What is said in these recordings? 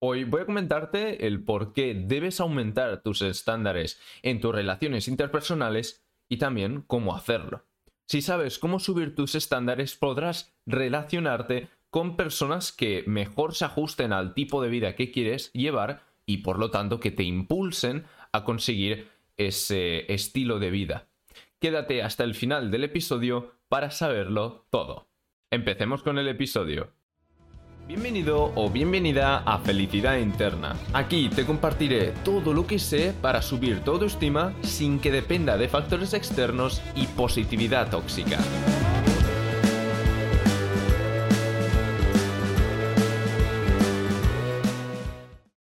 Hoy voy a comentarte el por qué debes aumentar tus estándares en tus relaciones interpersonales y también cómo hacerlo. Si sabes cómo subir tus estándares, podrás relacionarte con personas que mejor se ajusten al tipo de vida que quieres llevar y por lo tanto que te impulsen a conseguir ese estilo de vida. Quédate hasta el final del episodio para saberlo todo. Empecemos con el episodio. Bienvenido o bienvenida a Felicidad Interna. Aquí te compartiré todo lo que sé para subir tu autoestima sin que dependa de factores externos y positividad tóxica.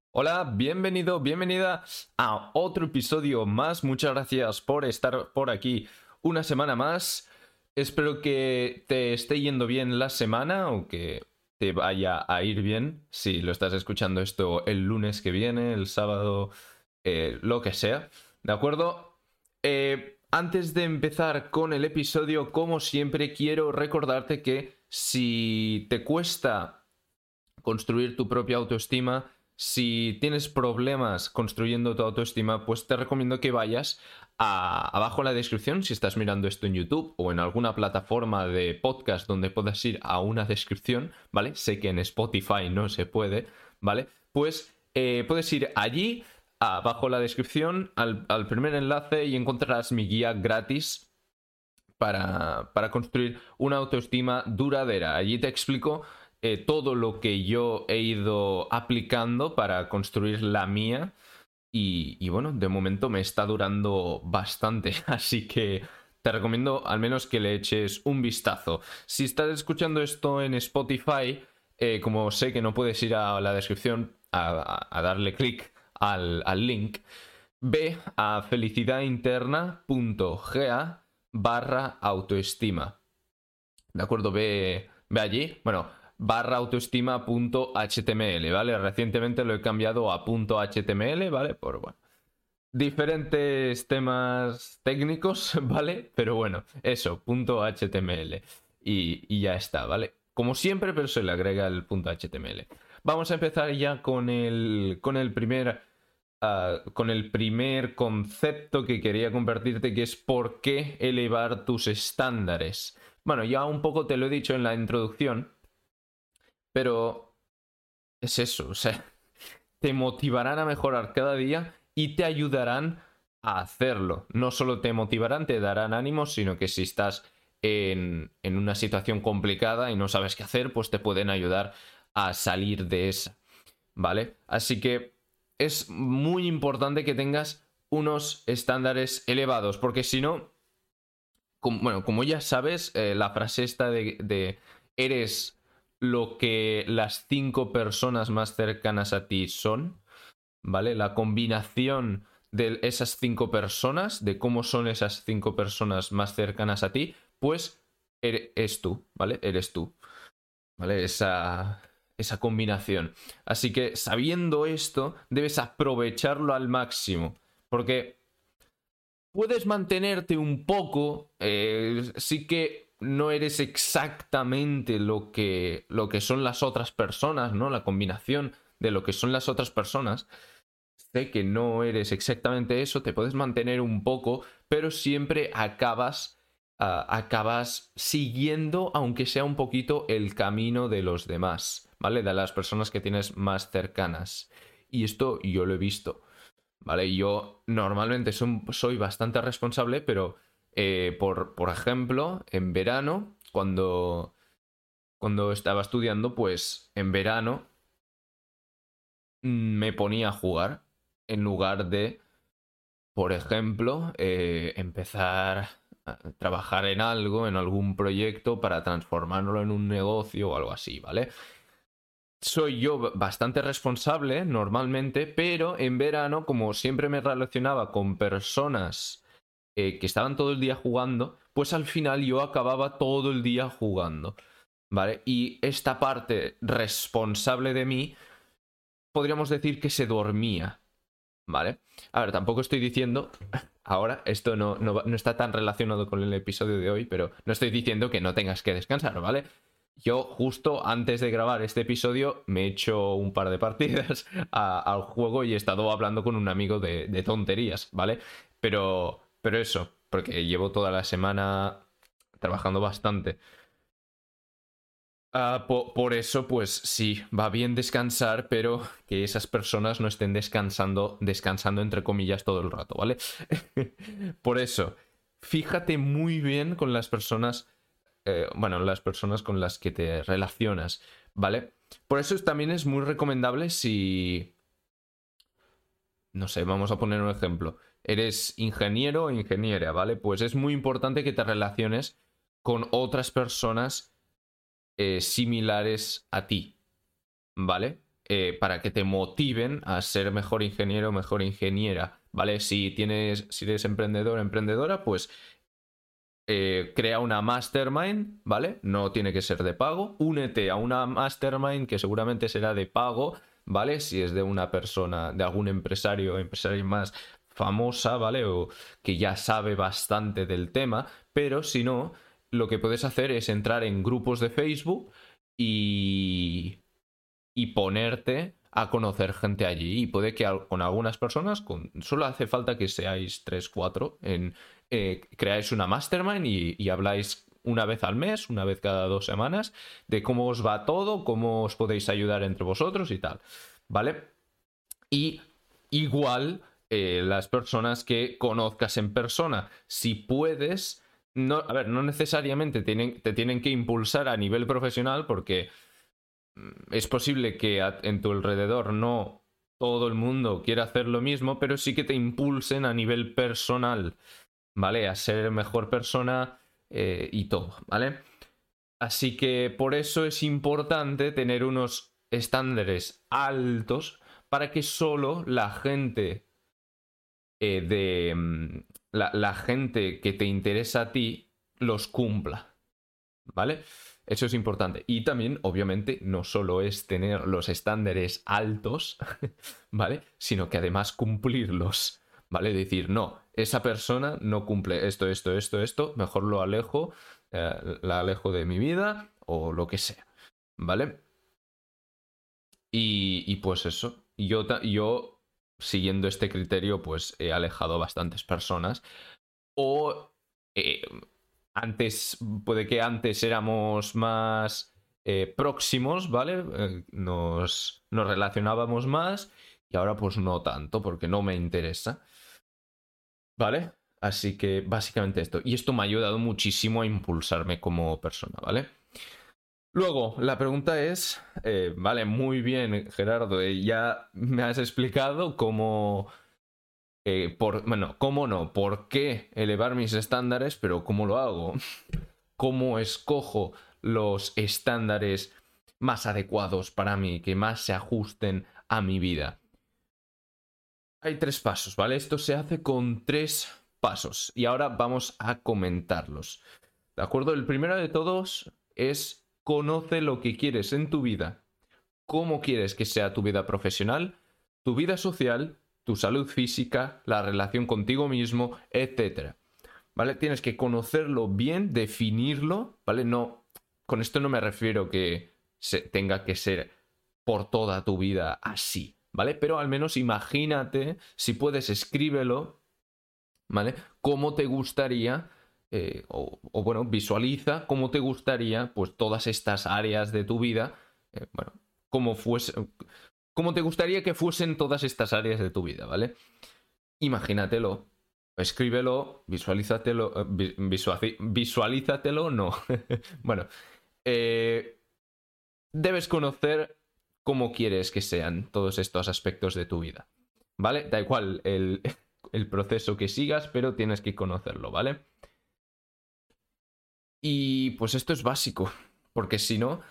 Hola, bienvenido, bienvenida a otro episodio más. Muchas gracias por estar por aquí una semana más. Espero que te esté yendo bien la semana o que te vaya a ir bien si lo estás escuchando esto el lunes que viene, el sábado, eh, lo que sea. ¿De acuerdo? Eh, antes de empezar con el episodio, como siempre, quiero recordarte que si te cuesta construir tu propia autoestima, si tienes problemas construyendo tu autoestima, pues te recomiendo que vayas abajo en la descripción, si estás mirando esto en YouTube o en alguna plataforma de podcast donde puedas ir a una descripción, ¿vale? Sé que en Spotify no se puede, ¿vale? Pues eh, puedes ir allí, abajo en la descripción, al, primer enlace y encontrarás mi guía gratis para, para construir una autoestima duradera. Allí te explico eh, todo lo que yo he ido aplicando para construir la mía. Y, bueno, de momento me está durando bastante, así que te recomiendo al menos que le eches un vistazo. Si estás escuchando esto en Spotify, eh, como sé que no puedes ir a la descripción a, darle clic al, al, link, ve a felicidadinterna.ga barra autoestima. ¿De acuerdo? Ve, ve allí. Bueno, barra autoestima.html, ¿vale? Recientemente lo he cambiado a .html, ¿vale? Por, bueno, diferentes temas técnicos, ¿vale? Pero bueno, eso, .html. Y, ya está, ¿vale? Como siempre, pero se le agrega el .html. Vamos a empezar ya con el, con el primer... Ah, con el primer concepto que quería compartirte, que es por qué elevar tus estándares. Bueno, ya un poco te lo he dicho en la introducción, pero es eso, o sea, te motivarán a mejorar cada día y te ayudarán a hacerlo. No solo te motivarán, te darán ánimo, sino que si estás en, en una situación complicada y no sabes qué hacer, pues te pueden ayudar a salir de esa. ¿Vale? Así que es muy importante que tengas unos estándares elevados, porque si no, bueno, como ya sabes, eh, la frase esta de, eres lo que las cinco personas más cercanas a ti son, ¿vale? La combinación de esas cinco personas, de cómo son esas cinco personas más cercanas a ti, pues eres tú, ¿vale? Eres tú, ¿vale? Esa, esa combinación. Así que sabiendo esto, debes aprovecharlo al máximo, porque puedes mantenerte un poco, eh, sí que no eres exactamente lo que, lo que son las otras personas, ¿no? La combinación de lo que son las otras personas. Sé que no eres exactamente eso, te puedes mantener un poco, pero siempre acabas, ah, acabas siguiendo, aunque sea un poquito, el camino de los demás, ¿vale? De las personas que tienes más cercanas. Y esto yo lo he visto, ¿vale? Yo normalmente soy bastante responsable, pero eh, por, por, ejemplo, en verano, cuando, cuando estaba estudiando, pues en verano me ponía a jugar en lugar de, por ejemplo, eh, empezar a trabajar en algo, en algún proyecto para transformarlo en un negocio o algo así, ¿vale? Soy yo bastante responsable normalmente, pero en verano, como siempre me relacionaba con personas eh, que estaban todo el día jugando, pues al final yo acababa todo el día jugando. ¿Vale? Y esta parte responsable de mí, podríamos decir que se dormía. ¿Vale? A ver, tampoco estoy diciendo, ahora, esto no, no, no, está tan relacionado con el episodio de hoy, pero no estoy diciendo que no tengas que descansar, ¿vale? yo justo antes de grabar este episodio me he hecho un par de partidas al juego y he estado hablando con un amigo de, de tonterías, ¿vale? Pero, pero eso, porque llevo toda la semana trabajando bastante. Ah, por, eso, pues sí, va bien descansar, pero que esas personas no estén descansando, descansando entre comillas todo el rato, ¿vale? por eso, fíjate muy bien con las personas, eh, bueno, las personas con las que te relacionas, ¿vale? Por eso también es muy recomendable si, no sé, vamos a poner un ejemplo. Eres ingeniero o ingeniera, ¿vale? Pues es muy importante que te relaciones con otras personas eh, similares a ti, ¿vale? Eh, para que te motiven a ser mejor ingeniero o mejor ingeniera, ¿vale? Si tienes, si eres emprendedor o emprendedora, pues eh, crea una mastermind, ¿vale? No tiene que ser de pago. Únete a una mastermind que seguramente será de pago, ¿vale? Si es de una persona, de algún empresario o empresaria más famosa, ¿vale? O que ya sabe bastante del tema, pero si no, lo que puedes hacer es entrar en grupos de Facebook y, y ponerte a conocer gente allí. Y puede que con algunas personas, solo hace falta que seáis 3, 4, en, eh, creáis una mastermind y habláis una vez al mes, una vez cada dos semanas, de cómo os va todo, cómo os podéis ayudar entre vosotros y tal. ¿Vale? Y igual eh, las personas que conozcas en persona, si puedes no, a ver, no necesariamente tienen, te tienen que impulsar a nivel profesional porque mm, es posible que en tu alrededor no todo el mundo quiera hacer lo mismo, pero sí que te impulsen a nivel personal, ¿vale? A ser mejor persona eh, y todo, ¿vale? Así que por eso es importante tener unos estándares altos para que solo la gente eh, de, mm, la, gente que te interesa a ti los cumpla. ¿Vale? Eso es importante. Y también, obviamente, no solo es tener los estándares altos, ¿vale? Sino que además cumplirlos. ¿Vale? Decir, no, esa persona no cumple esto, esto, esto, esto, mejor lo alejo, eh, la alejo de mi vida o lo que sea. ¿Vale? Y, y pues eso. Yo, yo siguiendo este criterio, pues he alejado bastantes personas. O eh, antes, puede que antes éramos más eh, próximos, ¿vale? Eh, nos, nos relacionábamos más y ahora pues no tanto porque no me interesa. ¿Vale? Así que básicamente esto. Y esto me ha ayudado muchísimo a impulsarme como persona, ¿vale? Luego, la pregunta es, eh, vale, muy bien, Gerardo, eh, ya me has explicado cómo, eh, por, bueno, cómo no, por qué elevar mis estándares, pero cómo lo hago, cómo escojo los estándares más adecuados para mí, que más se ajusten a mi vida. Hay tres pasos, ¿vale? Esto se hace con tres pasos y ahora vamos a comentarlos. ¿De acuerdo? El primero de todos es Conoce lo que quieres en tu vida, cómo quieres que sea tu vida profesional, tu vida social, tu salud física, la relación contigo mismo, etc. ¿Vale? Tienes que conocerlo bien, definirlo, ¿vale? No, con esto no me refiero que se tenga que ser por toda tu vida así, ¿vale? Pero al menos imagínate, si puedes, escríbelo, ¿vale? ¿Cómo te gustaría eh, o, bueno, visualiza cómo te gustaría, pues todas estas áreas de tu vida, eh, bueno, cómo fuese, cómo te gustaría que fuesen todas estas áreas de tu vida, ¿vale? Imagínatelo, escríbelo, visualízatelo, eh, visualízatelo, no. bueno, debes conocer cómo quieres que sean todos estos aspectos de tu vida, ¿vale? Da igual el proceso que sigas, pero tienes que conocerlo, ¿vale? Y pues esto es básico, porque si no,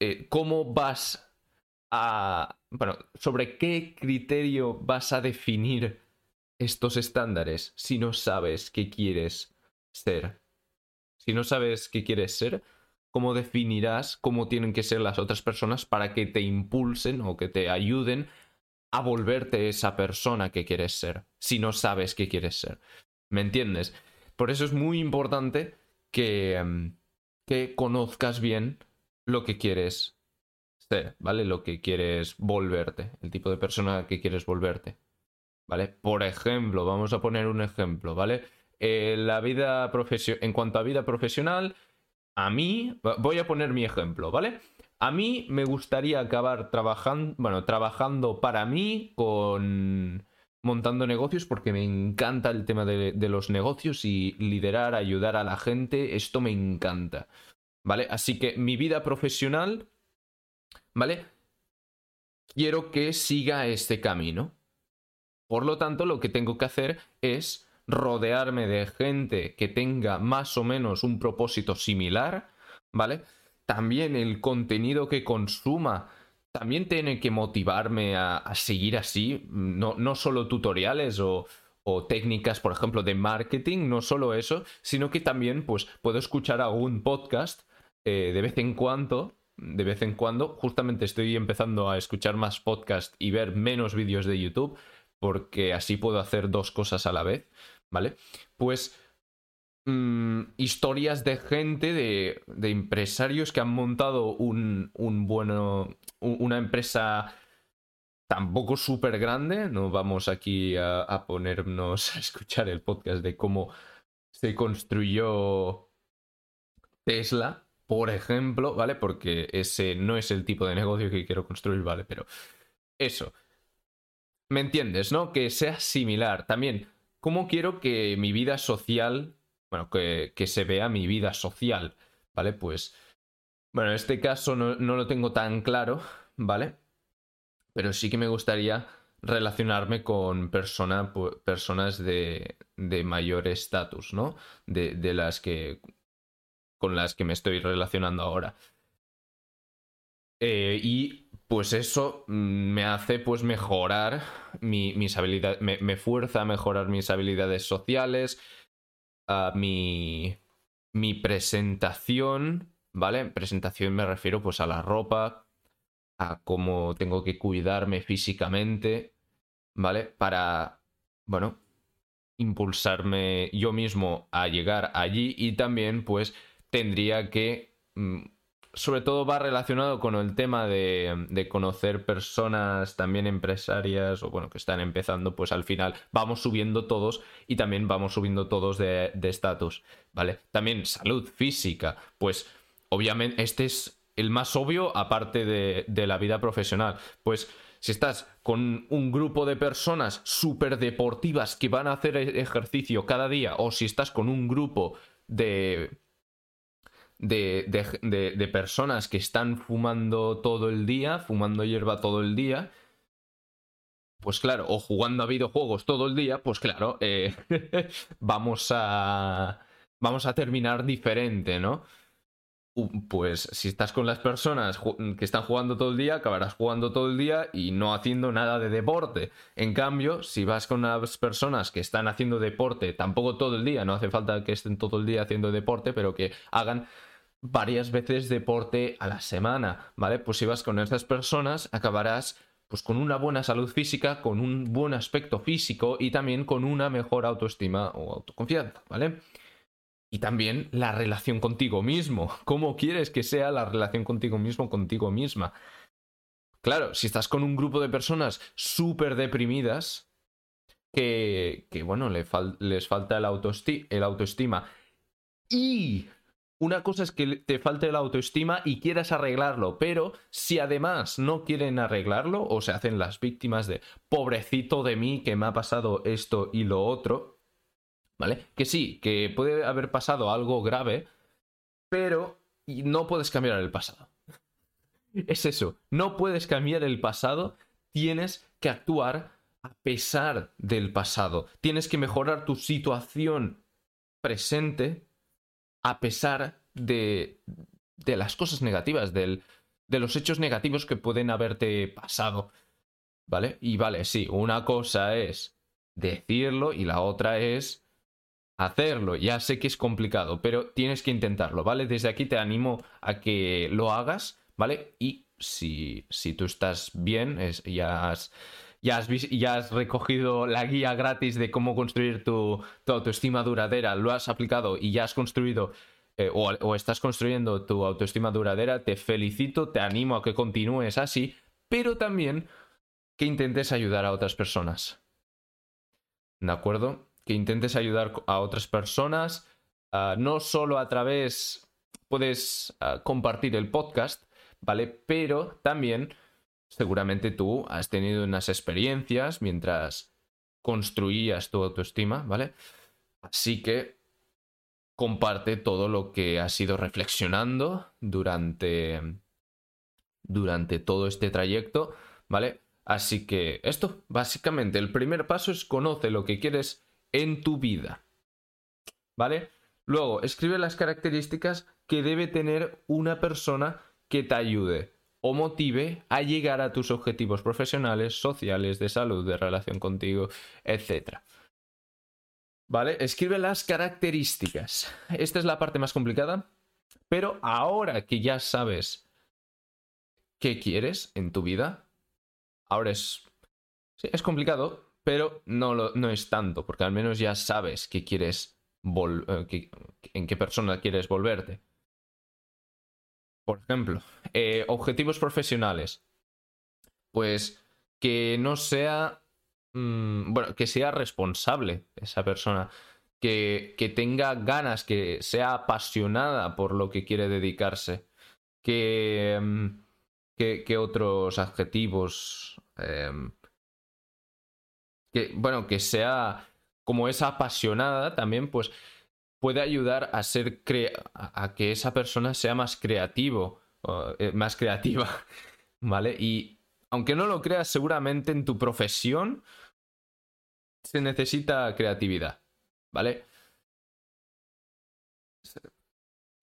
eh, ¿cómo vas a... Bueno, sobre qué criterio vas a definir estos estándares si no sabes qué quieres ser? Si no sabes qué quieres ser, ¿cómo definirás cómo tienen que ser las otras personas para que te impulsen o que te ayuden a volverte esa persona que quieres ser, si no sabes qué quieres ser? ¿Me entiendes? Por eso es muy importante que, em, que conozcas bien lo que quieres ser, ¿vale? Lo que quieres volverte, el tipo de persona que quieres volverte, ¿vale? Por ejemplo, vamos a poner un ejemplo, ¿vale? Eh, la vida en cuanto a vida profesional, a mí, voy a poner mi ejemplo, ¿vale? A mí me gustaría acabar trabajando, bueno, trabajando para mí con montando negocios porque me encanta el tema de, los negocios y liderar, ayudar a la gente, esto me encanta, ¿vale? Así que mi vida profesional, ¿vale? Quiero que siga este camino. Por lo tanto, lo que tengo que hacer es rodearme de gente que tenga más o menos un propósito similar, ¿vale? También el contenido que consuma también tiene que motivarme a, seguir así, no, no solo tutoriales o, técnicas, por ejemplo, de marketing, no solo eso, sino que también pues puedo escuchar algún podcast eh, de vez en cuando, de vez en cuando, justamente estoy empezando a escuchar más podcast y ver menos vídeos de YouTube, porque así puedo hacer dos cosas a la vez, ¿vale? Pues mm, historias de gente, de, de, empresarios que han montado un, un bueno, una empresa tampoco súper grande, no vamos aquí a, ponernos a escuchar el podcast de cómo se construyó Tesla, por ejemplo, ¿vale? Porque ese no es el tipo de negocio que quiero construir, ¿vale? Pero eso. ¿Me entiendes, no? Que sea similar. También, ¿cómo quiero que mi vida social, bueno, que, que se vea mi vida social, ¿vale? Pues bueno, en este caso no, lo tengo tan claro, ¿vale? Pero sí que me gustaría relacionarme con personas de, mayor estatus, ¿no? De, las que. con las que me estoy relacionando ahora. Eh, y pues eso me hace pues mejorar mis habilidades, me, fuerza a mejorar mis habilidades sociales, mi, mi presentación ¿vale? Presentación me refiero pues a la ropa, a cómo tengo que cuidarme físicamente, ¿vale? Para, bueno, impulsarme yo mismo a llegar allí y también pues tendría que, mm, sobre todo va relacionado con el tema de, de, conocer personas también empresarias o bueno, que están empezando, pues al final vamos subiendo todos y también vamos subiendo todos de estatus, ¿vale? También salud física, pues obviamente, este es el más obvio aparte de, la vida profesional. Pues si estás con un grupo de personas súper deportivas que van a hacer e-, ejercicio cada día, o si estás con un grupo de, de, de, personas que están fumando todo el día, fumando hierba todo el día, pues claro, o jugando a videojuegos todo el día, pues claro, eh, vamos a... Vamos a terminar diferente, ¿no? Pues si estás con las personas que están jugando todo el día, acabarás jugando todo el día y no haciendo nada de deporte. En cambio, si vas con las personas que están haciendo deporte, tampoco todo el día, no hace falta que estén todo el día haciendo deporte, pero que hagan varias veces deporte a la semana, ¿vale? Pues si vas con estas personas, acabarás pues con una buena salud física, con un buen aspecto físico y también con una mejor autoestima o autoconfianza, ¿vale? Y también la relación contigo mismo. ¿Cómo quieres que sea la relación contigo mismo, contigo misma? Claro, si estás con un grupo de personas súper deprimidas, que, que bueno, les, falta el, el autoestima. Y una cosa es que te falte la autoestima y quieras arreglarlo, pero si además no quieren arreglarlo o se hacen las víctimas de pobrecito de mí que me ha pasado esto y lo otro, ¿vale? Que sí, que puede haber pasado algo grave, pero no puedes cambiar el pasado. Es eso, no puedes cambiar el pasado, tienes que actuar a pesar del pasado. Tienes que mejorar tu situación presente a pesar de, de las cosas negativas, del, de los hechos negativos que pueden haberte pasado. ¿Vale? Y vale, sí, una cosa es decirlo y la otra es hacerlo. Ya sé que es complicado, pero tienes que intentarlo, ¿vale? Desde aquí te animo a que lo hagas, ¿vale? Y si, si tú estás bien, ya, has, ya, has, ya has recogido la guía gratis de cómo construir tu, tu autoestima duradera, lo has aplicado y ya has construido eh, o, estás construyendo tu autoestima duradera, te felicito, te animo a que continúes así, pero también que intentes ayudar a otras personas. ¿De acuerdo? Que intentes ayudar a otras personas, ah, no solo a través, puedes ah, compartir el podcast, ¿vale? Pero también, seguramente tú has tenido unas experiencias mientras construías tu autoestima, ¿vale? Así que comparte todo lo que has ido reflexionando durante, durante todo este trayecto, ¿vale? Así que esto, básicamente, el primer paso es conoce lo que quieres en tu vida, ¿vale? Luego, escribe las características que debe tener una persona que te ayude o motive a llegar a tus objetivos profesionales, sociales, de salud, de relación contigo, etc. ¿Vale? Escribe las características. Esta es la parte más complicada, pero ahora que ya sabes qué quieres en tu vida, ahora es... Sí, es complicado, pero no, lo, no es tanto, porque al menos ya sabes qué quieres eh, en qué persona quieres volverte. Por ejemplo, eh, objetivos profesionales. Pues que no sea Mm, bueno, que sea responsable esa persona, que, que, tenga ganas, que sea apasionada por lo que quiere dedicarse, que, mm, que, otros adjetivos, em, que, bueno, que sea como es apasionada también, pues puede ayudar a ser a que esa persona sea más creativo, eh, más creativa, ¿vale? Y aunque no lo creas, seguramente en tu profesión se necesita creatividad, ¿vale?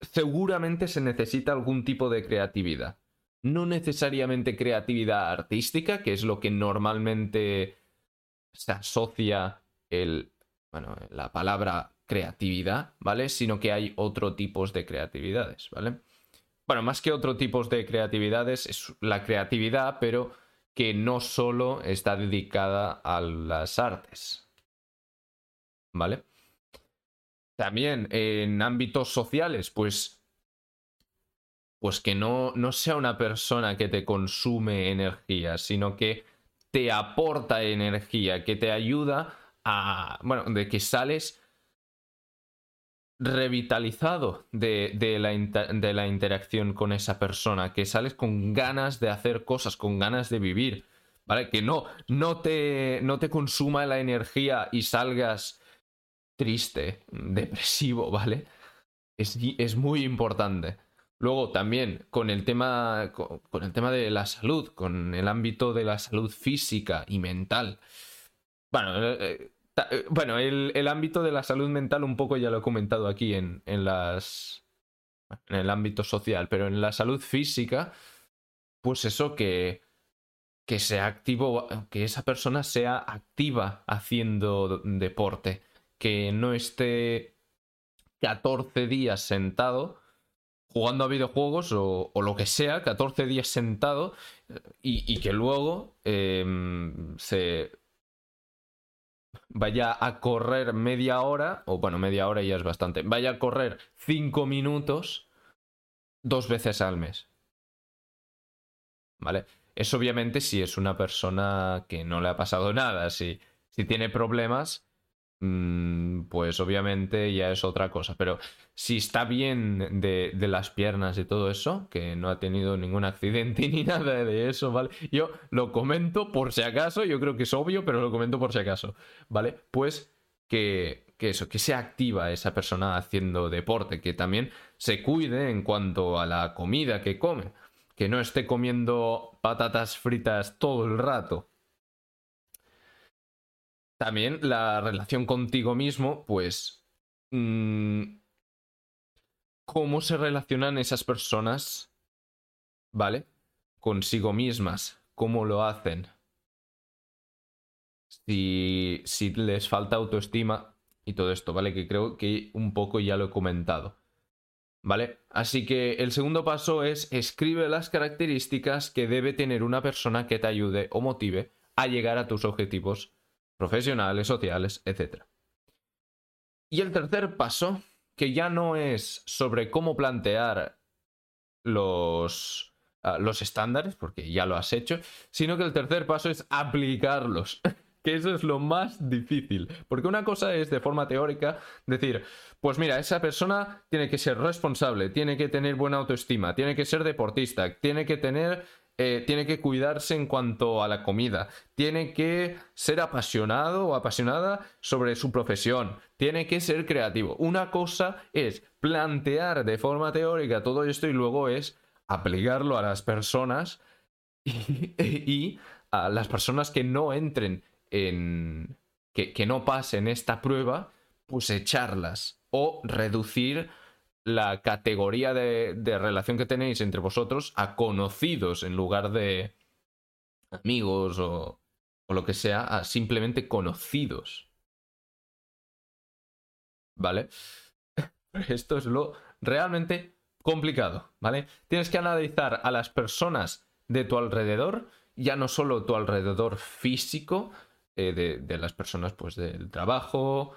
Seguramente se necesita algún tipo de creatividad. No necesariamente creatividad artística, que es lo que normalmente se asocia el, bueno, la palabra creatividad, ¿vale? Sino que hay otro tipos de creatividades, ¿vale? Bueno, más que otro tipos de creatividades, es la creatividad, pero que no solo está dedicada a las artes. ¿Vale? También en ámbitos sociales, pues. Pues que no, no sea una persona que te consume energía, sino que te aporta energía, que te ayuda a. Bueno, de que sales revitalizado de, la de, la interacción con esa persona, que sales con ganas de hacer cosas, con ganas de vivir, ¿vale? Que no, no, te, no te consuma la energía y salgas triste, depresivo, ¿vale? Es, es muy importante. Luego también con el tema con, el tema de la salud, con el ámbito de la salud física y mental. Bueno, eh, eh, eh, bueno, el, ámbito de la salud mental un poco ya lo he comentado aquí en, en las. en el ámbito social, pero en la salud física, pues eso que. que sea activo, que esa persona sea activa haciendo deporte, que no esté 14 días sentado jugando a videojuegos o, lo que sea, 14 días sentado y, que luego em, se vaya a correr media hora, o bueno, media hora ya es bastante, vaya a correr cinco minutos dos veces al mes. ¿Vale? Es obviamente si es una persona que no le ha pasado nada, si, si tiene problemas, pues obviamente ya es otra cosa. Pero si está bien de, las piernas y todo eso, que no ha tenido ningún accidente ni nada de eso, ¿vale? Yo lo comento por si acaso, yo creo que es obvio, pero lo comento por si acaso, ¿vale? Pues que, que eso, que sea activa esa persona haciendo deporte, que también se cuide en cuanto a la comida que come, que no esté comiendo patatas fritas todo el rato, también la relación contigo mismo, pues... Mm, ¿Cómo se relacionan esas personas? ¿Vale? Consigo mismas. ¿Cómo lo hacen? Si, si les falta autoestima y todo esto, ¿vale? Que creo que un poco ya lo he comentado. ¿Vale? Así que el segundo paso es escribe las características que debe tener una persona que te ayude o motive a llegar a tus objetivos profesionales, sociales, etc. Y el tercer paso, que ya no es sobre cómo plantear los, ah, los estándares, porque ya lo has hecho, sino que el tercer paso es aplicarlos. que eso es lo más difícil. Porque una cosa es de forma teórica decir, pues mira, esa persona tiene que ser responsable, tiene que tener buena autoestima, tiene que ser deportista, tiene que tener eh, tiene que cuidarse en cuanto a la comida, tiene que ser apasionado o apasionada sobre su profesión, tiene que ser creativo. Una cosa es plantear de forma teórica todo esto y luego es aplicarlo a las personas y, a las personas que no entren en... Que, que no pasen esta prueba, pues echarlas o reducir la categoría de, relación que tenéis entre vosotros a conocidos en lugar de amigos o, o lo que sea, a simplemente conocidos. ¿Vale? Esto es lo realmente complicado, ¿vale? Tienes que analizar a las personas de tu alrededor, ya no solo tu alrededor físico, eh, de, de, las personas pues del trabajo,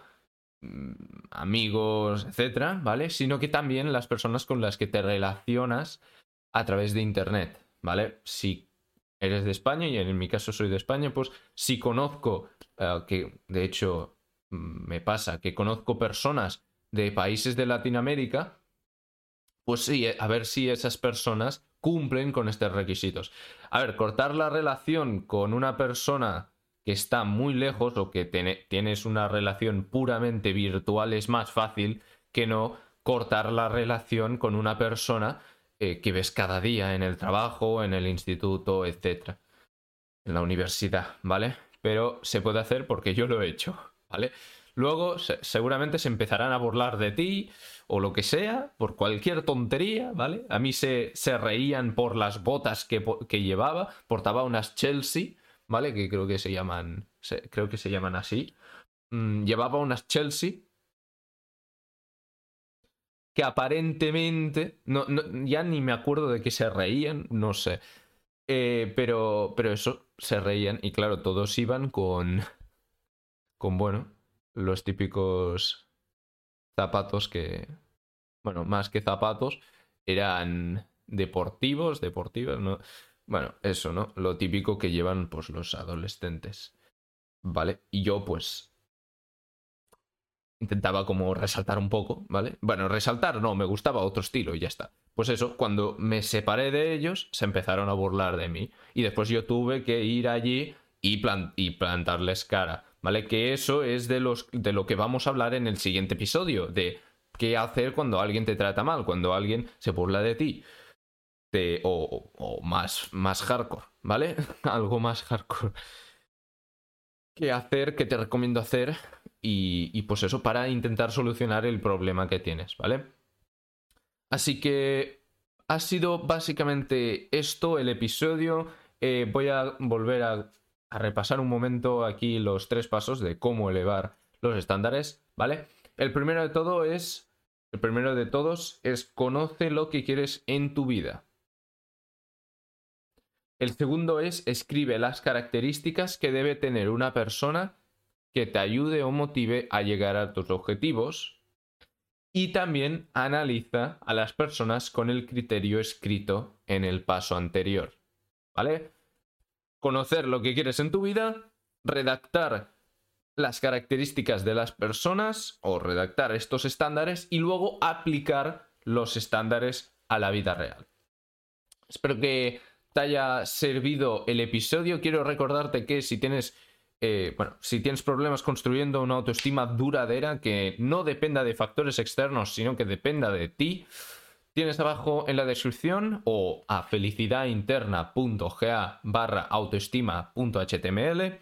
amigos, etcétera, ¿vale? Sino que también las personas con las que te relacionas a través de Internet, ¿vale? Si eres de España, y en mi caso soy de España, pues si conozco, eh, que de hecho mm, me pasa, que conozco personas de países de Latinoamérica, pues sí, a ver si esas personas cumplen con estos requisitos. A ver, cortar la relación con una persona que está muy lejos o que tienes una relación puramente virtual es más fácil que no cortar la relación con una persona eh, que ves cada día en el trabajo, en el instituto, etc. En la universidad, ¿vale? Pero se puede hacer porque yo lo he hecho, ¿vale? Luego seguramente se empezarán a burlar de ti o lo que sea, por cualquier tontería, ¿vale? A mí se, se reían por las botas que, que llevaba, portaba unas Chelsea ¿vale? Que creo que se llaman, creo que se llaman así. Mm, llevaba unas Chelsea que aparentemente, no, ya ni me acuerdo de que se reían, no sé. Eh, pero, pero eso, se reían y claro, todos iban con, con, bueno, los típicos zapatos que, bueno, más que zapatos, eran deportivos, deportivos, ¿no? Bueno, eso, ¿no? Lo típico que llevan pues los adolescentes. ¿Vale? Y yo pues intentaba como resaltar un poco, ¿vale? Bueno, resaltar no, me gustaba otro estilo y ya está. Pues eso, cuando me separé de ellos, se empezaron a burlar de mí. Y después yo tuve que ir allí y, y plantarles cara, ¿vale? Que eso es de, los, de lo que vamos a hablar en el siguiente episodio, de qué hacer cuando alguien te trata mal, cuando alguien se burla de ti o, más, más hardcore, ¿vale? Algo más hardcore. ¿Qué hacer? ¿Qué te recomiendo hacer? Y, y, pues eso, para intentar solucionar el problema que tienes, ¿vale? Así que ha sido básicamente esto el episodio. Eh, voy a volver a, a repasar un momento aquí los tres pasos de cómo elevar los estándares, ¿vale? El primero de todo es. El primero de todos es conoce lo que quieres en tu vida. El segundo es escribe las características que debe tener una persona que te ayude o motive a llegar a tus objetivos. Y también analiza a las personas con el criterio escrito en el paso anterior. ¿Vale? Conocer lo que quieres en tu vida, redactar las características de las personas o redactar estos estándares y luego aplicar los estándares a la vida real. Espero que te haya servido el episodio. Quiero recordarte que si tienes, eh, bueno, si tienes problemas construyendo una autoestima duradera que no dependa de factores externos, sino que dependa de ti, tienes abajo en la descripción o a felicidadinterna.ga barra autoestima.html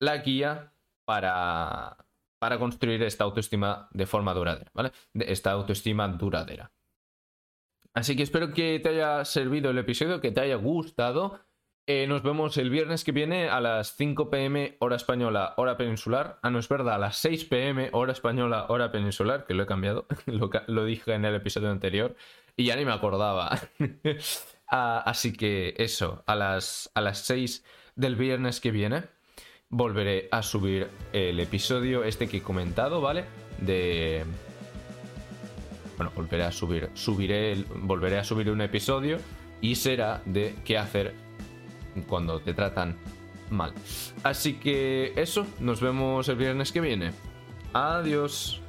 la guía para, para construir esta autoestima de forma duradera, ¿vale? Esta autoestima duradera. Así que espero que te haya servido el episodio, que te haya gustado. Eh, nos vemos el viernes que viene a las 5 pm hora española, hora peninsular. Ah, no es verdad, a las 6 pm hora española, hora peninsular, que lo he cambiado, lo, dije en el episodio anterior y ya ni me acordaba. Ah, así que eso, a las, a las 6 del viernes que viene volveré a subir el episodio este que he comentado, ¿vale? De bueno, volveré a subir, subiré, volveré a subir un episodio y será de qué hacer cuando te tratan mal. Así que eso, nos vemos el viernes que viene. Adiós.